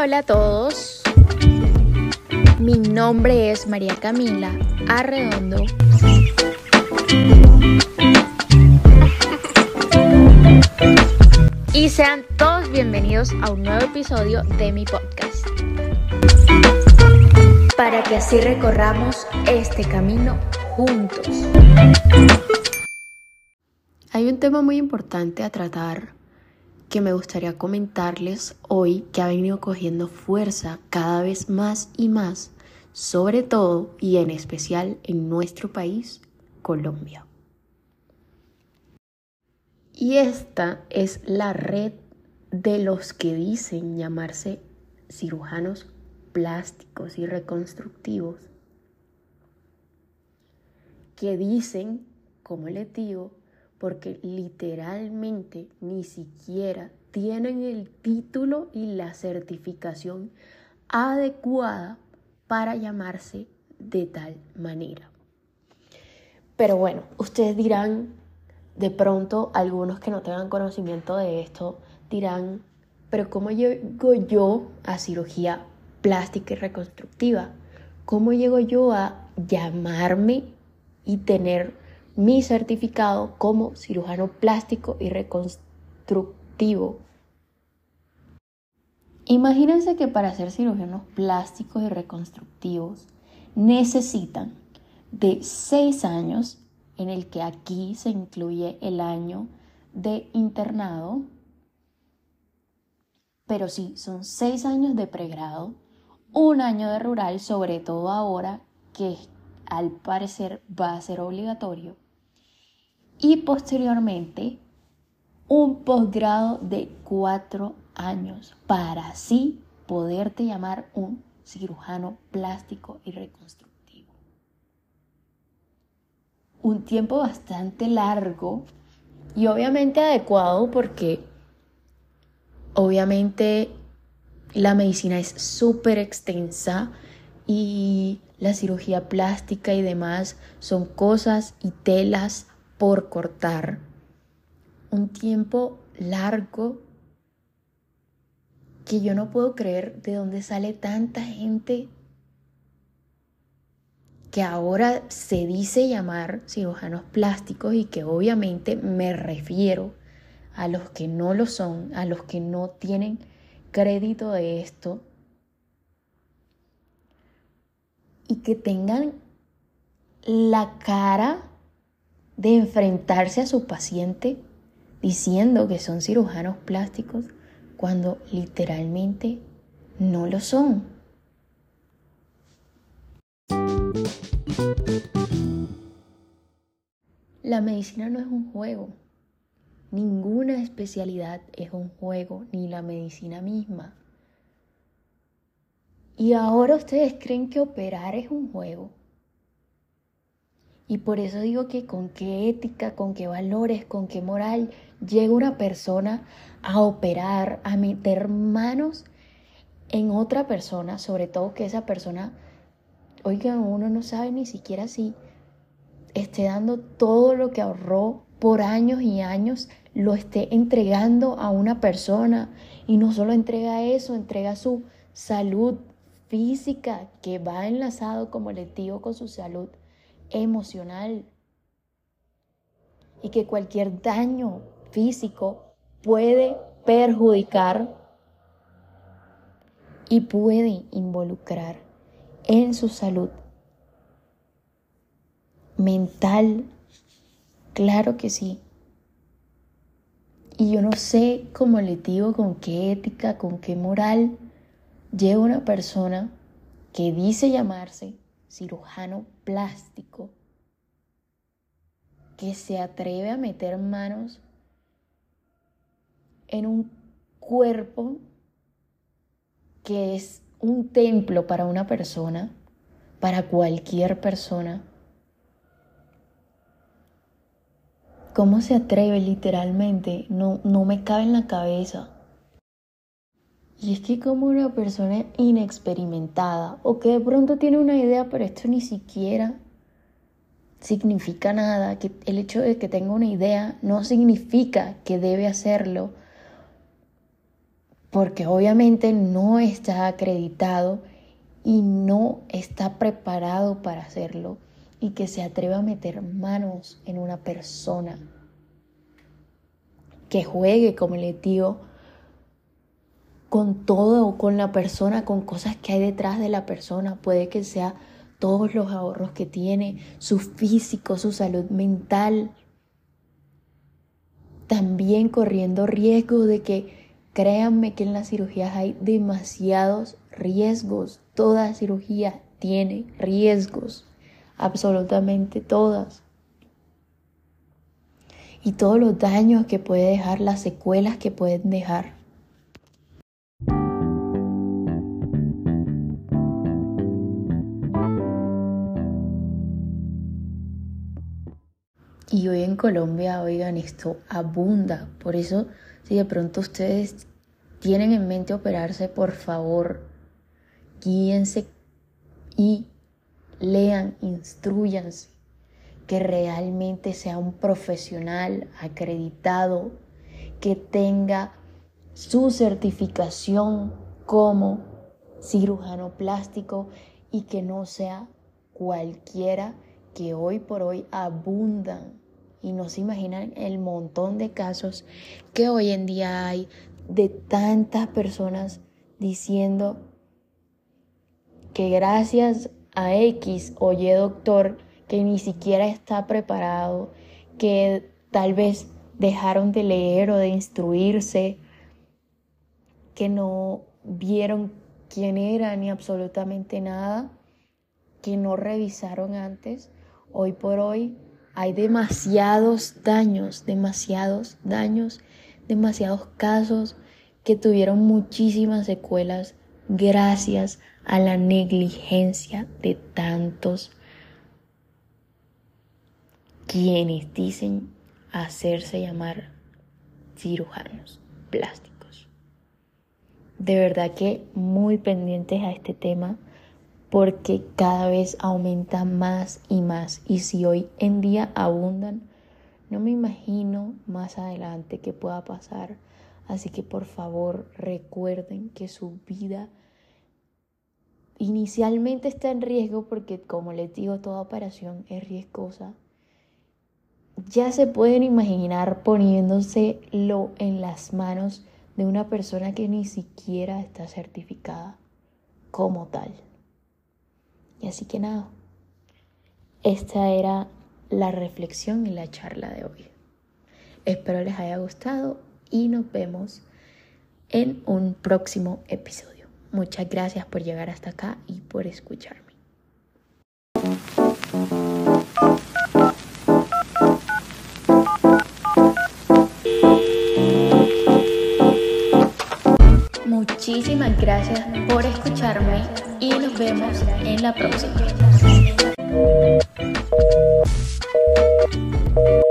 Hola, a todos. Mi nombre es María Camila Arredondo. Y sean todos bienvenidos a un nuevo episodio de mi podcast. Para que así recorramos este camino juntos. Hay un tema muy importante a tratar que me gustaría comentarles hoy que ha venido cogiendo fuerza cada vez más y más, sobre todo y en especial en nuestro país, Colombia. Y esta es la red de los que dicen llamarse cirujanos plásticos y reconstructivos, que dicen, como les digo, porque literalmente ni siquiera tienen el título y la certificación adecuada para llamarse de tal manera. Pero bueno, ustedes dirán, de pronto algunos que no tengan conocimiento de esto dirán, pero ¿cómo llego yo a cirugía plástica y reconstructiva? ¿Cómo llego yo a llamarme y tener mi certificado como cirujano plástico y reconstructivo. Imagínense que para ser cirujanos plásticos y reconstructivos necesitan de seis años, en el que aquí se incluye el año de internado, pero sí, son seis años de pregrado, un año de rural, sobre todo ahora que al parecer va a ser obligatorio, y posteriormente un posgrado de cuatro años para así poderte llamar un cirujano plástico y reconstructivo. Un tiempo bastante largo y obviamente adecuado porque obviamente la medicina es súper extensa y la cirugía plástica y demás son cosas y telas por cortar. Un tiempo largo que yo no puedo creer de dónde sale tanta gente que ahora se dice llamar cirujanos plásticos y que obviamente me refiero a los que no lo son, a los que no tienen crédito de esto y que tengan la cara de enfrentarse a su paciente diciendo que son cirujanos plásticos cuando literalmente no lo son. La medicina no es un juego. Ninguna especialidad es un juego, ni la medicina misma. Y ahora ustedes creen que operar es un juego. Y por eso digo que con qué ética, con qué valores, con qué moral llega una persona a operar, a meter manos en otra persona, sobre todo que esa persona, oigan, uno no sabe ni siquiera si esté dando todo lo que ahorró por años y años, lo esté entregando a una persona. Y no solo entrega eso, entrega su salud física que va enlazado, como les digo, con su salud emocional y que cualquier daño físico puede perjudicar y puede involucrar en su salud mental. Claro que sí. Y yo no sé, como le digo, con qué ética, con qué moral lleva una persona que dice llamarse cirujano plástico que se atreve a meter manos en un cuerpo que es un templo para una persona, para cualquier persona. ¿Cómo se atreve literalmente? No, no me cabe en la cabeza. Y es que como una persona inexperimentada o que de pronto tiene una idea, pero esto ni siquiera significa nada, que el hecho de que tenga una idea no significa que debe hacerlo, porque obviamente no está acreditado y no está preparado para hacerlo y que se atreva a meter manos en una persona que juegue, como le digo, con todo, con la persona, con cosas que hay detrás de la persona. Puede que sea todos los ahorros que tiene, su físico, su salud mental. También corriendo riesgo de que, créanme que en las cirugías hay demasiados riesgos. Toda cirugía tiene riesgos, absolutamente todas y todos los daños que puede dejar, las secuelas que pueden dejar. Y hoy en Colombia, oigan, esto abunda. Por eso, si de pronto ustedes tienen en mente operarse, por favor, guíense y lean, instruyanse que realmente sea un profesional acreditado, que tenga su certificación como cirujano plástico y que no sea cualquiera que hoy por hoy abundan y no se imaginan el montón de casos que hoy en día hay de tantas personas diciendo que gracias a X o Y doctor que ni siquiera está preparado, que tal vez dejaron de leer o de instruirse, que no vieron quién era ni absolutamente nada, que no revisaron antes. Hoy por hoy hay demasiados daños, demasiados daños, demasiados casos que tuvieron muchísimas secuelas gracias a la negligencia de tantos quienes dicen hacerse llamar cirujanos plásticos. De verdad que muy pendientes a este tema porque cada vez aumenta más y más y si hoy en día abundan, no me imagino más adelante qué pueda pasar. Así que por favor recuerden que su vida inicialmente está en riesgo porque como les digo, toda operación es riesgosa ya se pueden imaginar poniéndoselo en las manos de una persona que ni siquiera está certificada como tal. Y así que nada, esta era la reflexión y la charla de hoy. Espero les haya gustado y nos vemos en un próximo episodio. Muchas gracias por llegar hasta acá y por escucharme. Muchísimas gracias por escucharme vemos en la próxima.